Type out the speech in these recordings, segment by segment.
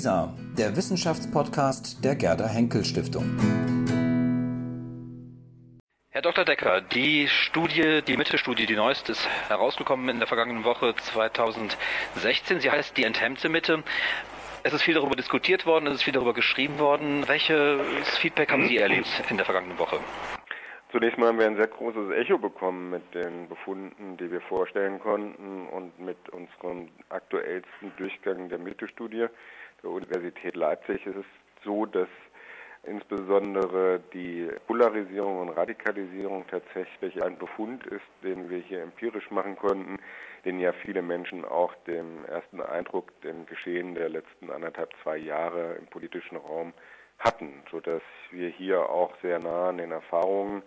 WISA, der Wissenschaftspodcast der Gerda Henkel Stiftung. Herr Dr. Decker, die Studie, die Mitte-Studie, die neueste, ist herausgekommen in der vergangenen Woche 2016. Sie heißt die enthemmte Mitte. Es ist viel darüber diskutiert worden, es ist viel darüber geschrieben worden. Welches Feedback haben Sie erlebt in der vergangenen Woche? Zunächst mal haben wir ein sehr großes Echo bekommen mit den Befunden, die wir vorstellen konnten und mit unserem aktuellsten Durchgang der Mitte-Studie der Universität Leipzig. Es ist so, dass insbesondere die Polarisierung und Radikalisierung tatsächlich ein Befund ist, den wir hier empirisch machen konnten, den ja viele Menschen auch dem ersten Eindruck, dem Geschehen der letzten anderthalb, zwei Jahre im politischen Raum hatten, sodass wir hier auch sehr nah an den Erfahrungen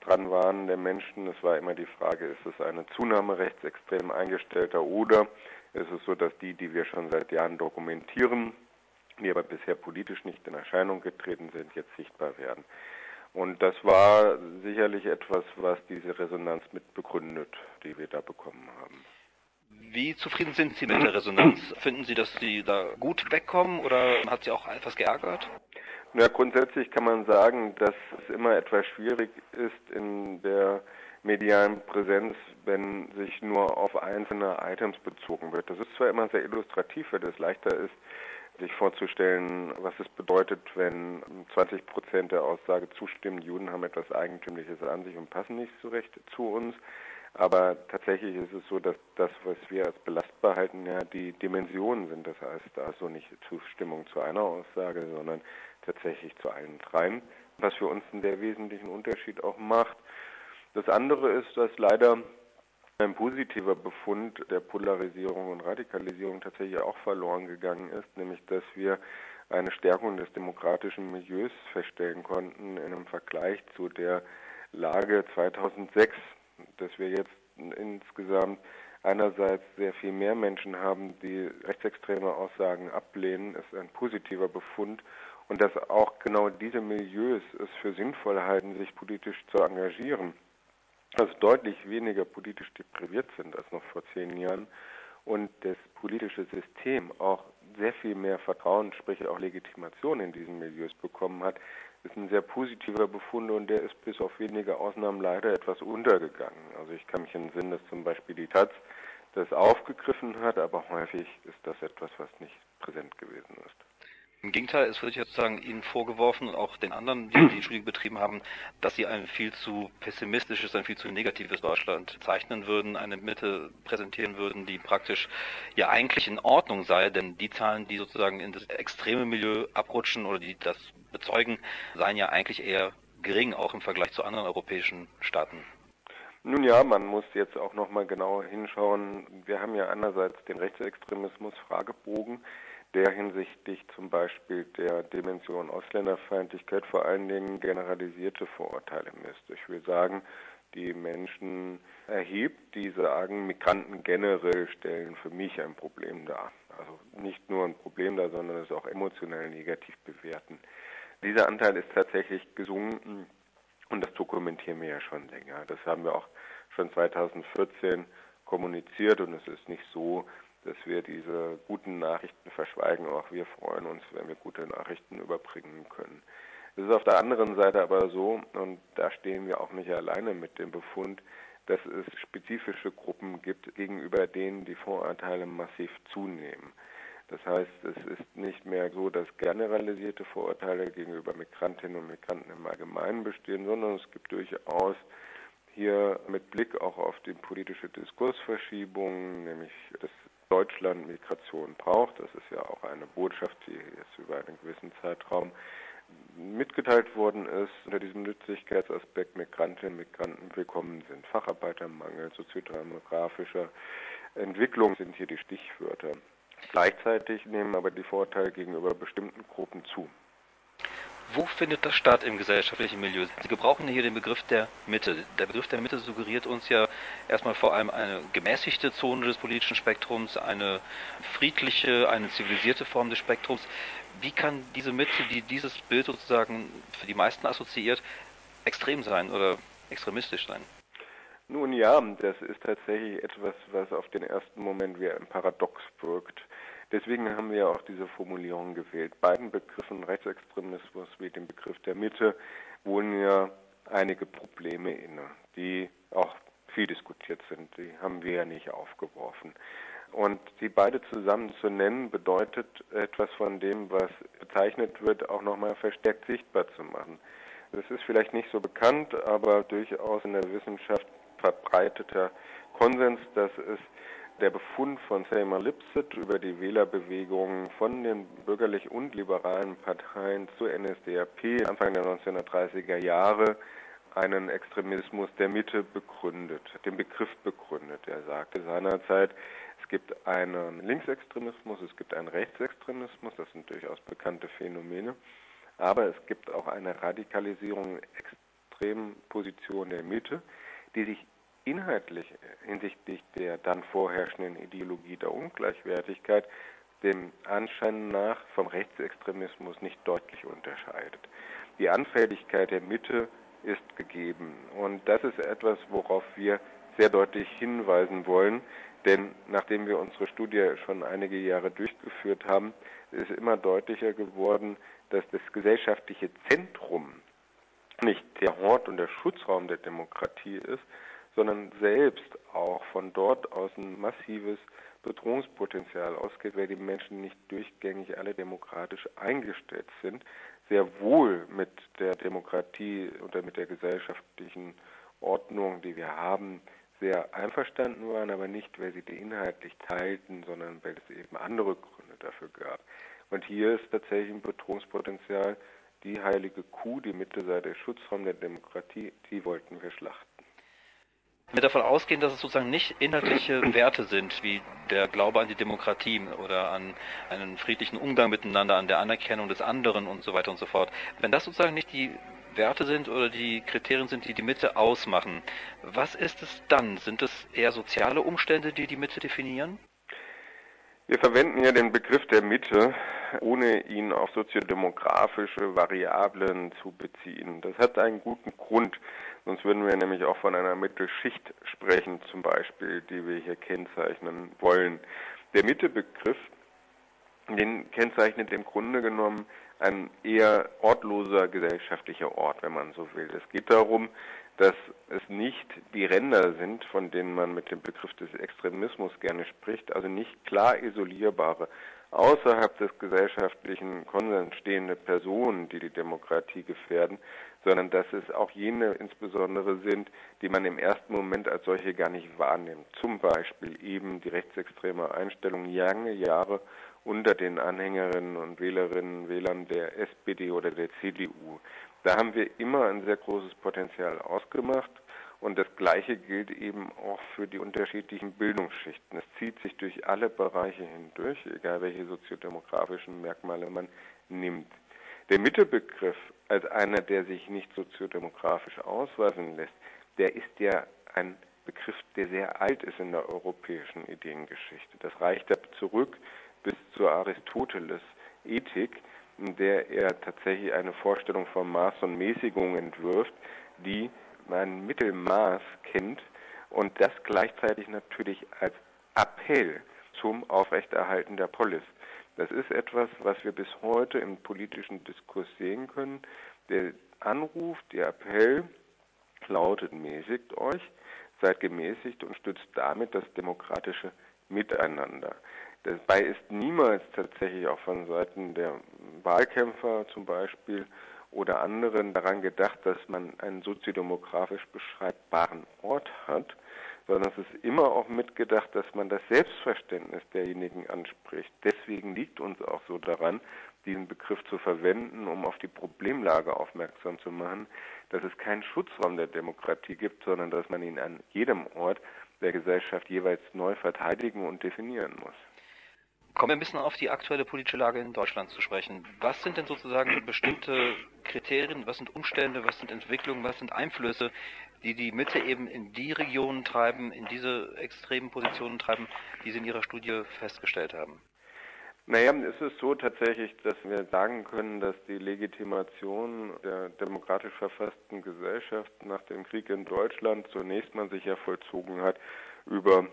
dran waren der Menschen. Es war immer die Frage, ist es eine Zunahme rechtsextrem eingestellter oder ist es so, dass die, die wir schon seit Jahren dokumentieren, die aber bisher politisch nicht in Erscheinung getreten sind, jetzt sichtbar werden. Und das war sicherlich etwas, was diese Resonanz mit begründet, die wir da bekommen haben. Wie zufrieden sind Sie mit der Resonanz? Finden Sie, dass Sie da gut wegkommen oder hat Sie auch etwas geärgert? Ja, grundsätzlich kann man sagen, dass es immer etwas schwierig ist in der medialen Präsenz, wenn sich nur auf einzelne Items bezogen wird. Das ist zwar immer sehr illustrativ, weil es leichter ist, sich vorzustellen, was es bedeutet, wenn 20 Prozent der Aussage zustimmen, Juden haben etwas Eigentümliches an sich und passen nicht zurecht zu uns. Aber tatsächlich ist es so, dass das, was wir als belastbar halten, ja die Dimensionen sind. Das heißt, da ist so nicht Zustimmung zu einer Aussage, sondern tatsächlich zu allen dreien, was für uns einen sehr wesentlichen Unterschied auch macht. Das andere ist, dass leider ein positiver Befund der Polarisierung und Radikalisierung tatsächlich auch verloren gegangen ist, nämlich dass wir eine Stärkung des demokratischen Milieus feststellen konnten in einem Vergleich zu der Lage 2006, dass wir jetzt insgesamt einerseits sehr viel mehr Menschen haben, die rechtsextreme Aussagen ablehnen, ist ein positiver Befund und dass auch genau diese Milieus es für sinnvoll halten, sich politisch zu engagieren, also deutlich weniger politisch depriviert sind als noch vor zehn Jahren und das politische System auch sehr viel mehr Vertrauen, sprich auch Legitimation in diesen Milieus bekommen hat, ist ein sehr positiver Befund und der ist bis auf wenige Ausnahmen leider etwas untergegangen. Also ich kann mich entsinnen, dass zum Beispiel die Taz das aufgegriffen hat, aber häufig ist das etwas, was nicht präsent gewesen ist. Im Gegenteil, es wird jetzt sagen Ihnen vorgeworfen und auch den anderen, die die Studie betrieben haben, dass Sie ein viel zu pessimistisches, ein viel zu negatives Deutschland zeichnen würden, eine Mitte präsentieren würden, die praktisch ja eigentlich in Ordnung sei, denn die Zahlen, die sozusagen in das extreme Milieu abrutschen oder die das bezeugen, seien ja eigentlich eher gering, auch im Vergleich zu anderen europäischen Staaten. Nun ja, man muss jetzt auch nochmal genauer hinschauen. Wir haben ja einerseits den Rechtsextremismus Fragebogen, der hinsichtlich zum Beispiel der Dimension Ausländerfeindlichkeit vor allen Dingen generalisierte Vorurteile misst. Ich will sagen, die Menschen erhebt, die sagen, Migranten generell stellen für mich ein Problem dar. Also nicht nur ein Problem dar, sondern es auch emotionell negativ bewerten. Dieser Anteil ist tatsächlich gesunken und das dokumentieren wir ja schon länger. Das haben wir auch schon 2014 kommuniziert und es ist nicht so, dass wir diese guten Nachrichten verschweigen. Auch wir freuen uns, wenn wir gute Nachrichten überbringen können. Es ist auf der anderen Seite aber so, und da stehen wir auch nicht alleine mit dem Befund, dass es spezifische Gruppen gibt, gegenüber denen die Vorurteile massiv zunehmen. Das heißt, es ist nicht mehr so, dass generalisierte Vorurteile gegenüber Migrantinnen und Migranten im Allgemeinen bestehen, sondern es gibt durchaus hier mit Blick auch auf die politische Diskursverschiebung, nämlich das Deutschland Migration braucht. Das ist ja auch eine Botschaft, die jetzt über einen gewissen Zeitraum mitgeteilt worden ist, unter diesem Nützlichkeitsaspekt Migrantinnen und Migranten willkommen sind. Facharbeitermangel, soziodemografischer Entwicklung sind hier die Stichwörter. Gleichzeitig nehmen aber die Vorteile gegenüber bestimmten Gruppen zu. Wo findet das statt im gesellschaftlichen Milieu? Sie gebrauchen hier den Begriff der Mitte. Der Begriff der Mitte suggeriert uns ja erstmal vor allem eine gemäßigte Zone des politischen Spektrums, eine friedliche, eine zivilisierte Form des Spektrums. Wie kann diese Mitte, die dieses Bild sozusagen für die meisten assoziiert, extrem sein oder extremistisch sein? Nun ja, das ist tatsächlich etwas, was auf den ersten Moment wie ein Paradox wirkt. Deswegen haben wir auch diese Formulierung gewählt. Beiden Begriffen Rechtsextremismus wie dem Begriff der Mitte wohnen ja einige Probleme inne, die auch viel diskutiert sind. Die haben wir ja nicht aufgeworfen. Und die beide zusammen zu nennen, bedeutet etwas von dem, was bezeichnet wird, auch nochmal verstärkt sichtbar zu machen. Das ist vielleicht nicht so bekannt, aber durchaus in der Wissenschaft verbreiteter Konsens, dass es der Befund von Seymour Lipset über die Wählerbewegung von den bürgerlich und liberalen Parteien zur NSDAP Anfang der 1930er Jahre einen Extremismus der Mitte begründet, den Begriff begründet. Er sagte seinerzeit, es gibt einen Linksextremismus, es gibt einen Rechtsextremismus, das sind durchaus bekannte Phänomene, aber es gibt auch eine Radikalisierung extremen Position der Mitte, die sich inhaltlich hinsichtlich der dann vorherrschenden Ideologie der Ungleichwertigkeit dem Anschein nach vom Rechtsextremismus nicht deutlich unterscheidet. Die Anfälligkeit der Mitte ist gegeben. Und das ist etwas, worauf wir sehr deutlich hinweisen wollen, denn nachdem wir unsere Studie schon einige Jahre durchgeführt haben, ist immer deutlicher geworden, dass das gesellschaftliche Zentrum nicht der Hort und der Schutzraum der Demokratie ist, sondern selbst auch von dort aus ein massives Bedrohungspotenzial ausgeht, weil die Menschen nicht durchgängig alle demokratisch eingestellt sind, sehr wohl mit der Demokratie oder mit der gesellschaftlichen Ordnung, die wir haben, sehr einverstanden waren, aber nicht, weil sie die inhaltlich teilten, sondern weil es eben andere Gründe dafür gab. Und hier ist tatsächlich ein Bedrohungspotenzial. Die heilige Kuh, die Mitte sei der Schutzraum der Demokratie, die wollten wir schlachten. Wenn wir davon ausgehen, dass es sozusagen nicht inhaltliche Werte sind, wie der Glaube an die Demokratie oder an einen friedlichen Umgang miteinander, an der Anerkennung des anderen und so weiter und so fort, wenn das sozusagen nicht die Werte sind oder die Kriterien sind, die die Mitte ausmachen, was ist es dann? Sind es eher soziale Umstände, die die Mitte definieren? Wir verwenden ja den Begriff der Mitte, ohne ihn auf soziodemografische Variablen zu beziehen. Das hat einen guten Grund. Sonst würden wir nämlich auch von einer Mittelschicht sprechen, zum Beispiel, die wir hier kennzeichnen wollen. Der Mittebegriff, den kennzeichnet im Grunde genommen ein eher ortloser gesellschaftlicher Ort, wenn man so will. Es geht darum, dass es nicht die Ränder sind, von denen man mit dem Begriff des Extremismus gerne spricht, also nicht klar isolierbare, außerhalb des gesellschaftlichen Konsens stehende Personen, die die Demokratie gefährden, sondern dass es auch jene insbesondere sind, die man im ersten Moment als solche gar nicht wahrnimmt. Zum Beispiel eben die rechtsextreme Einstellung lange Jahre unter den Anhängerinnen und Wählerinnen und Wählern der SPD oder der CDU. Da haben wir immer ein sehr großes Potenzial ausgemacht. Und das Gleiche gilt eben auch für die unterschiedlichen Bildungsschichten. Es zieht sich durch alle Bereiche hindurch, egal welche soziodemografischen Merkmale man nimmt. Der Mittebegriff als einer, der sich nicht soziodemografisch ausweisen lässt, der ist ja ein Begriff, der sehr alt ist in der europäischen Ideengeschichte. Das reicht ab zurück bis zur Aristoteles Ethik, in der er tatsächlich eine Vorstellung von Maß und Mäßigung entwirft, die ein Mittelmaß kennt und das gleichzeitig natürlich als Appell zum Aufrechterhalten der Polis. Das ist etwas, was wir bis heute im politischen Diskurs sehen können. Der Anruf, der Appell lautet, mäßigt euch, seid gemäßigt und stützt damit das demokratische Miteinander. Dabei ist niemals tatsächlich auch von Seiten der Wahlkämpfer zum Beispiel oder anderen daran gedacht, dass man einen soziodemografisch beschreibbaren Ort hat, sondern es ist immer auch mitgedacht, dass man das Selbstverständnis derjenigen anspricht. Deswegen liegt uns auch so daran, diesen Begriff zu verwenden, um auf die Problemlage aufmerksam zu machen, dass es keinen Schutzraum der Demokratie gibt, sondern dass man ihn an jedem Ort der Gesellschaft jeweils neu verteidigen und definieren muss. Kommen wir ein bisschen auf die aktuelle politische Lage in Deutschland zu sprechen. Was sind denn sozusagen bestimmte Kriterien, was sind Umstände, was sind Entwicklungen, was sind Einflüsse, die die Mitte eben in die Regionen treiben, in diese extremen Positionen treiben, die Sie in Ihrer Studie festgestellt haben? Naja, es ist so tatsächlich, dass wir sagen können, dass die Legitimation der demokratisch verfassten Gesellschaft nach dem Krieg in Deutschland zunächst mal sich ja vollzogen hat über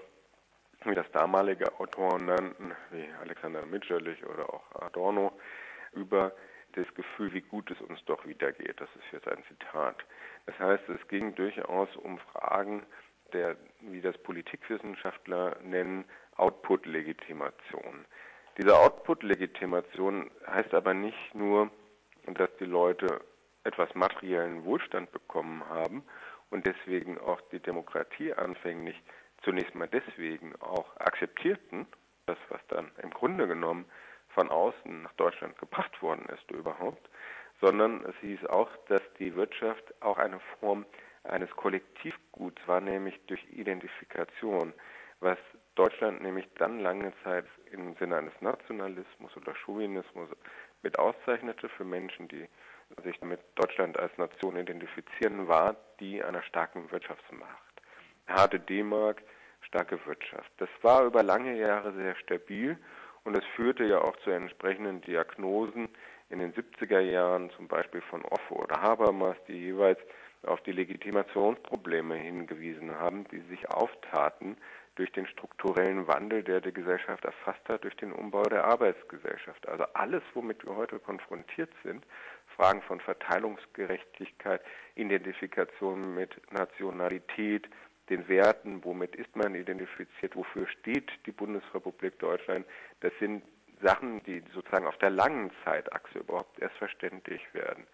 wie das damalige Autoren nannten, wie Alexander Mitscherlich oder auch Adorno, über das Gefühl, wie gut es uns doch wieder geht. Das ist jetzt ein Zitat. Das heißt, es ging durchaus um Fragen der, wie das Politikwissenschaftler nennen, Output-Legitimation. Diese Output-Legitimation heißt aber nicht nur, dass die Leute etwas materiellen Wohlstand bekommen haben und deswegen auch die Demokratie anfänglich zunächst mal deswegen auch akzeptierten, das was dann im Grunde genommen von außen nach Deutschland gebracht worden ist überhaupt, sondern es hieß auch, dass die Wirtschaft auch eine Form eines Kollektivguts war, nämlich durch Identifikation, was Deutschland nämlich dann lange Zeit im Sinne eines Nationalismus oder Chauvinismus mit auszeichnete für Menschen, die sich mit Deutschland als Nation identifizieren, war die einer starken Wirtschaftsmacht. Harte D-Mark, starke Wirtschaft. Das war über lange Jahre sehr stabil und es führte ja auch zu entsprechenden Diagnosen in den 70er Jahren, zum Beispiel von Offe oder Habermas, die jeweils auf die Legitimationsprobleme hingewiesen haben, die sich auftaten durch den strukturellen Wandel, der die Gesellschaft erfasst hat, durch den Umbau der Arbeitsgesellschaft. Also alles, womit wir heute konfrontiert sind, Fragen von Verteilungsgerechtigkeit, Identifikation mit Nationalität, den Werten, womit ist man identifiziert, wofür steht die Bundesrepublik Deutschland, das sind Sachen, die sozusagen auf der langen Zeitachse überhaupt erst verständlich werden.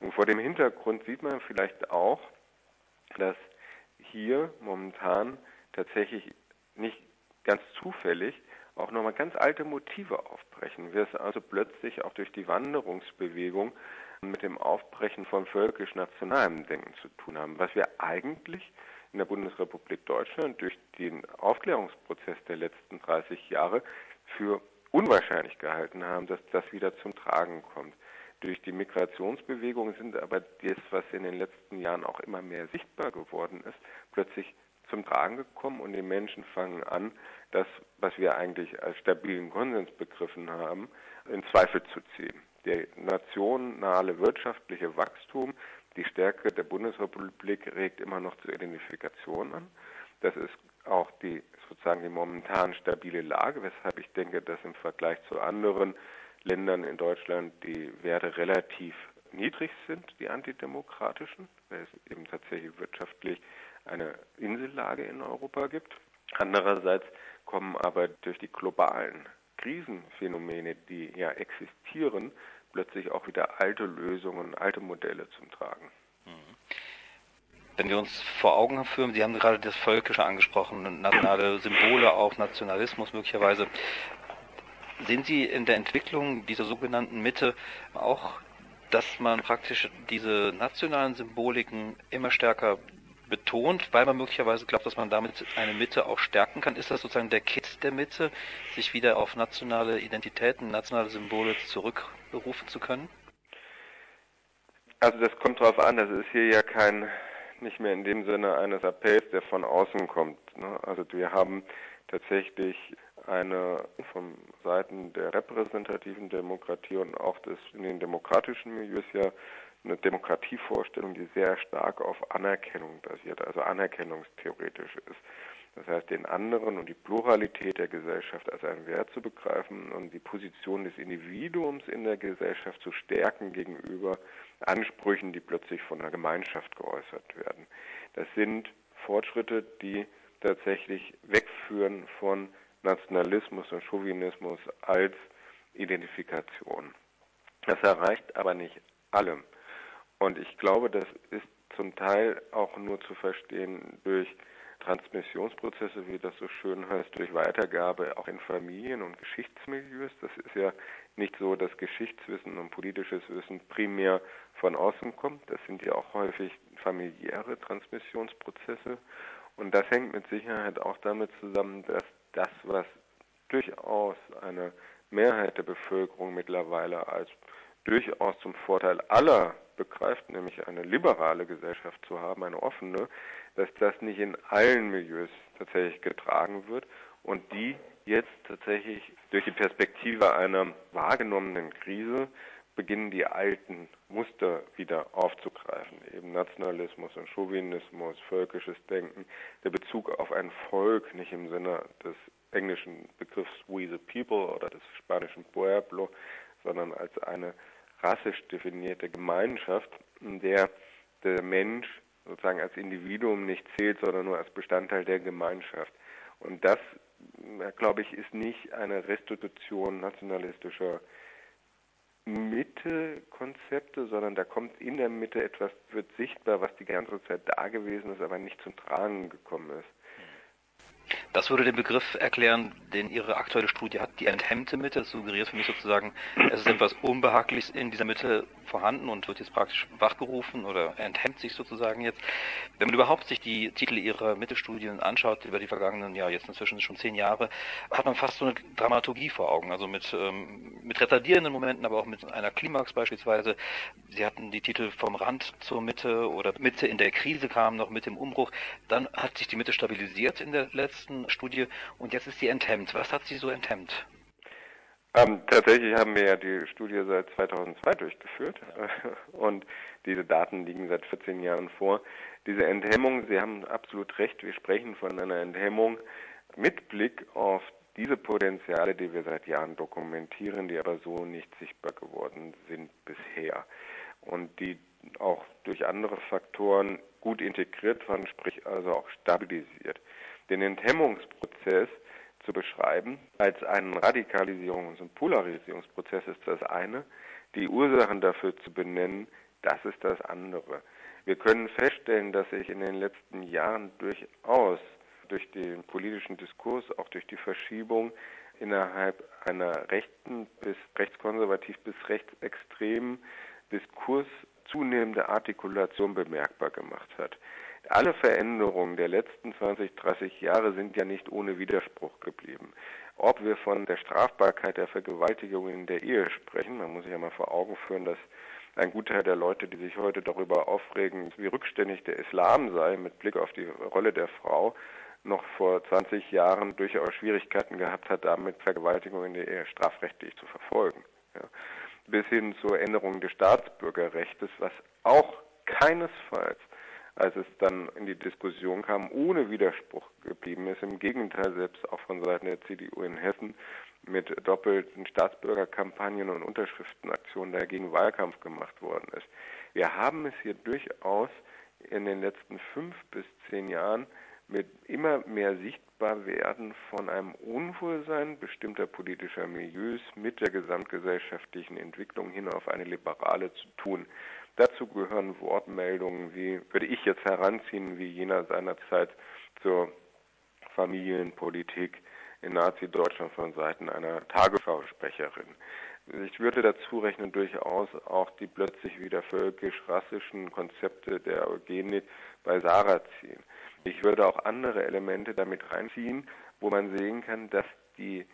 Und vor dem Hintergrund sieht man vielleicht auch, dass hier momentan tatsächlich nicht ganz zufällig auch nochmal ganz alte Motive aufbrechen. Wir es also plötzlich auch durch die Wanderungsbewegung mit dem Aufbrechen von völkisch-nationalem Denken zu tun haben, was wir eigentlich in der Bundesrepublik Deutschland durch den Aufklärungsprozess der letzten 30 Jahre für unwahrscheinlich gehalten haben, dass das wieder zum Tragen kommt. Durch die Migrationsbewegung sind aber das, was in den letzten Jahren auch immer mehr sichtbar geworden ist, plötzlich zum Tragen gekommen und die Menschen fangen an, das, was wir eigentlich als stabilen Konsens begriffen haben, in Zweifel zu ziehen. Der nationale wirtschaftliche Wachstum, die Stärke der Bundesrepublik regt immer noch zur Identifikation an. Das ist auch die sozusagen die momentan stabile Lage, weshalb ich denke, dass im Vergleich zu anderen Ländern in Deutschland die Werte relativ niedrig sind, die antidemokratischen, weil es eben tatsächlich wirtschaftlich eine Insellage in Europa gibt. Andererseits kommen aber durch die globalen Krisenphänomene, die ja existieren, plötzlich auch wieder alte Lösungen, alte Modelle zum Tragen. Mhm. Wenn wir uns vor Augen führen, Sie haben gerade das Völkische angesprochen, nationale Symbole, auch Nationalismus möglicherweise. Sehen Sie in der Entwicklung dieser sogenannten Mitte auch, dass man praktisch diese nationalen Symboliken immer stärker betont, weil man möglicherweise glaubt, dass man damit eine Mitte auch stärken kann. Ist das sozusagen der Kit der Mitte, sich wieder auf nationale Identitäten, nationale Symbole zurückberufen zu können? Also das kommt darauf an, das ist hier ja kein, nicht mehr in dem Sinne eines Appells, der von außen kommt. Ne? Also wir haben tatsächlich eine von Seiten der repräsentativen Demokratie und auch des in den demokratischen Milieus ja eine Demokratievorstellung, die sehr stark auf Anerkennung basiert, also anerkennungstheoretisch ist. Das heißt, den anderen und die Pluralität der Gesellschaft als einen Wert zu begreifen und die Position des Individuums in der Gesellschaft zu stärken gegenüber Ansprüchen, die plötzlich von der Gemeinschaft geäußert werden. Das sind Fortschritte, die tatsächlich wegführen von Nationalismus und Chauvinismus als Identifikation. Das erreicht aber nicht alle. Und ich glaube, das ist zum Teil auch nur zu verstehen durch Transmissionsprozesse, wie das so schön heißt, durch Weitergabe auch in Familien und Geschichtsmilieus. Das ist ja nicht so, dass Geschichtswissen und politisches Wissen primär von außen kommt. Das sind ja auch häufig familiäre Transmissionsprozesse. Und das hängt mit Sicherheit auch damit zusammen, dass das, was durchaus eine Mehrheit der Bevölkerung mittlerweile als durchaus zum Vorteil aller begreift, nämlich eine liberale Gesellschaft zu haben, eine offene, dass das nicht in allen Milieus tatsächlich getragen wird und die jetzt tatsächlich durch die Perspektive einer wahrgenommenen Krise beginnen die alten Muster wieder aufzugreifen, eben Nationalismus und Chauvinismus, völkisches Denken, der Bezug auf ein Volk, nicht im Sinne des englischen Begriffs We the People oder des spanischen Pueblo, sondern als eine rassisch definierte Gemeinschaft, in der der Mensch sozusagen als Individuum nicht zählt, sondern nur als Bestandteil der Gemeinschaft. Und das, glaube ich, ist nicht eine Restitution nationalistischer Mitte-Konzepte, sondern da kommt in der Mitte etwas, wird sichtbar, was die ganze Zeit da gewesen ist, aber nicht zum Tragen gekommen ist. Das würde den Begriff erklären, den Ihre aktuelle Studie hat, die enthemmte Mitte. Das suggeriert für mich sozusagen, es ist etwas Unbehagliches in dieser Mitte vorhanden und wird jetzt praktisch wachgerufen oder enthemmt sich sozusagen jetzt. Wenn man überhaupt sich die Titel Ihrer Mitte-Studien anschaut, über die vergangenen, ja jetzt inzwischen schon zehn Jahre, hat man fast so eine Dramaturgie vor Augen. Also mit, ähm, mit retardierenden Momenten, aber auch mit einer Klimax beispielsweise. Sie hatten die Titel vom Rand zur Mitte oder Mitte in der Krise kam noch mit dem Umbruch. Dann hat sich die Mitte stabilisiert in der letzten Studie und jetzt ist sie enthemmt. Was hat sie so enthemmt? Ähm, tatsächlich haben wir ja die Studie seit 2002 durchgeführt und diese Daten liegen seit 14 Jahren vor. Diese Enthemmung, Sie haben absolut recht, wir sprechen von einer Enthemmung mit Blick auf diese Potenziale, die wir seit Jahren dokumentieren, die aber so nicht sichtbar geworden sind bisher und die auch durch andere Faktoren gut integriert waren, sprich also auch stabilisiert den Enthemmungsprozess zu beschreiben als einen Radikalisierungs- und Polarisierungsprozess ist das eine, die Ursachen dafür zu benennen, das ist das andere. Wir können feststellen, dass sich in den letzten Jahren durchaus durch den politischen Diskurs, auch durch die Verschiebung innerhalb einer rechten bis rechtskonservativ bis rechtsextremen Diskurs zunehmende Artikulation bemerkbar gemacht hat. Alle Veränderungen der letzten 20, 30 Jahre sind ja nicht ohne Widerspruch geblieben. Ob wir von der Strafbarkeit der Vergewaltigung in der Ehe sprechen, man muss sich ja mal vor Augen führen, dass ein Gutteil der Leute, die sich heute darüber aufregen, wie rückständig der Islam sei mit Blick auf die Rolle der Frau, noch vor 20 Jahren durchaus Schwierigkeiten gehabt hat, damit Vergewaltigung in der Ehe strafrechtlich zu verfolgen. Ja. Bis hin zur Änderung des Staatsbürgerrechts, was auch keinesfalls als es dann in die Diskussion kam, ohne Widerspruch geblieben ist. Im Gegenteil, selbst auch von Seiten der CDU in Hessen mit doppelten Staatsbürgerkampagnen und Unterschriftenaktionen dagegen Wahlkampf gemacht worden ist. Wir haben es hier durchaus in den letzten fünf bis zehn Jahren mit immer mehr Sichtbarwerden von einem Unwohlsein bestimmter politischer Milieus mit der gesamtgesellschaftlichen Entwicklung hin auf eine liberale zu tun. Dazu gehören Wortmeldungen wie, würde ich jetzt heranziehen, wie jener seinerzeit zur Familienpolitik in Nazi-Deutschland von Seiten einer Tagesschausprecherin. Ich würde dazu rechnen durchaus auch die plötzlich wieder völkisch-rassischen Konzepte der Eugenik bei Sarah ziehen. Ich würde auch andere Elemente damit reinziehen, wo man sehen kann, dass die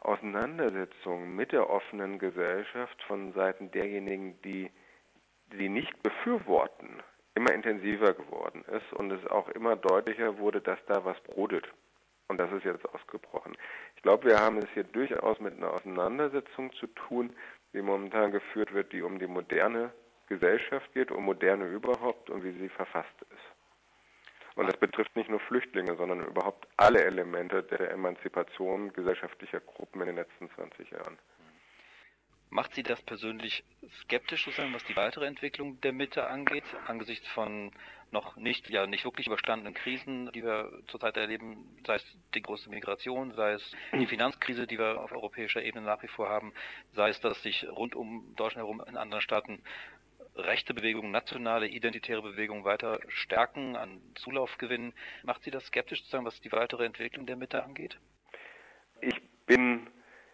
Auseinandersetzung mit der offenen Gesellschaft von Seiten derjenigen, die die nicht befürworten, immer intensiver geworden ist und es auch immer deutlicher wurde, dass da was brodelt. Und das ist jetzt ausgebrochen. Ich glaube, wir haben es hier durchaus mit einer Auseinandersetzung zu tun, die momentan geführt wird, die um die moderne Gesellschaft geht, um moderne überhaupt und wie sie verfasst ist. Und das betrifft nicht nur Flüchtlinge, sondern überhaupt alle Elemente der Emanzipation gesellschaftlicher Gruppen in den letzten 20 Jahren. Macht Sie das persönlich skeptisch, sozusagen, was die weitere Entwicklung der Mitte angeht, angesichts von noch nicht, ja, nicht wirklich überstandenen Krisen, die wir zurzeit erleben, sei es die große Migration, sei es die Finanzkrise, die wir auf europäischer Ebene nach wie vor haben, sei es, dass sich rund um Deutschland herum in anderen Staaten rechte Bewegungen, nationale, identitäre Bewegungen weiter stärken, an Zulauf gewinnen. Macht Sie das skeptisch, sozusagen, was die weitere Entwicklung der Mitte angeht? Ich bin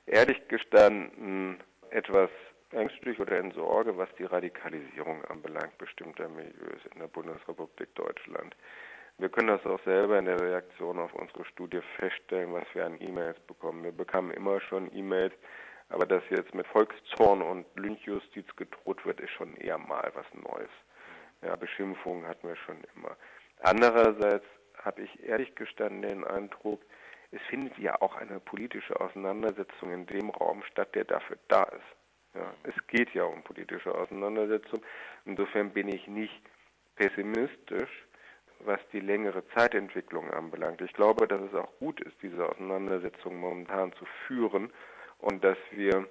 ehrlich gestanden etwas ängstlich oder in Sorge, was die Radikalisierung anbelangt bestimmter Milieus in der Bundesrepublik Deutschland. Wir können das auch selber in der Reaktion auf unsere Studie feststellen, was wir an E-Mails bekommen. Wir bekamen immer schon E-Mails, aber dass jetzt mit Volkszorn und Lynchjustiz gedroht wird, ist schon eher mal was Neues. Ja, Beschimpfungen hatten wir schon immer. Andererseits habe ich ehrlich gestanden den Eindruck, es findet ja auch eine politische Auseinandersetzung in dem Raum statt, der dafür da ist. Ja, es geht ja um politische Auseinandersetzung. Insofern bin ich nicht pessimistisch, was die längere Zeitentwicklung anbelangt. Ich glaube, dass es auch gut ist, diese Auseinandersetzung momentan zu führen und dass wir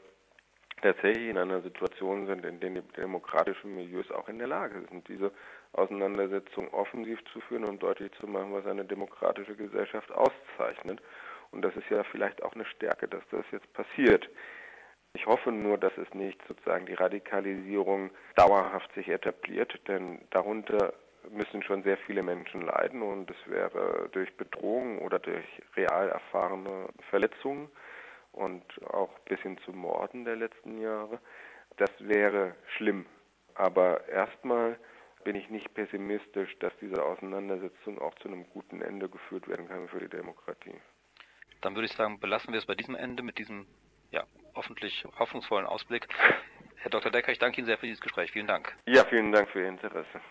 tatsächlich in einer Situation sind, in der die demokratischen Milieus auch in der Lage sind, diese Auseinandersetzung offensiv zu führen und deutlich zu machen, was eine demokratische Gesellschaft auszeichnet. Und das ist ja vielleicht auch eine Stärke, dass das jetzt passiert. Ich hoffe nur, dass es nicht sozusagen die Radikalisierung dauerhaft sich etabliert, denn darunter müssen schon sehr viele Menschen leiden und es wäre durch Bedrohung oder durch real erfahrene Verletzungen und auch bis hin zu Morden der letzten Jahre, das wäre schlimm. Aber erstmal bin ich nicht pessimistisch, dass diese Auseinandersetzung auch zu einem guten Ende geführt werden kann für die Demokratie. Dann würde ich sagen, belassen wir es bei diesem Ende mit diesem ja, hoffentlich hoffnungsvollen Ausblick. Herr Dr. Decker, ich danke Ihnen sehr für dieses Gespräch. Vielen Dank. Ja, vielen Dank für Ihr Interesse.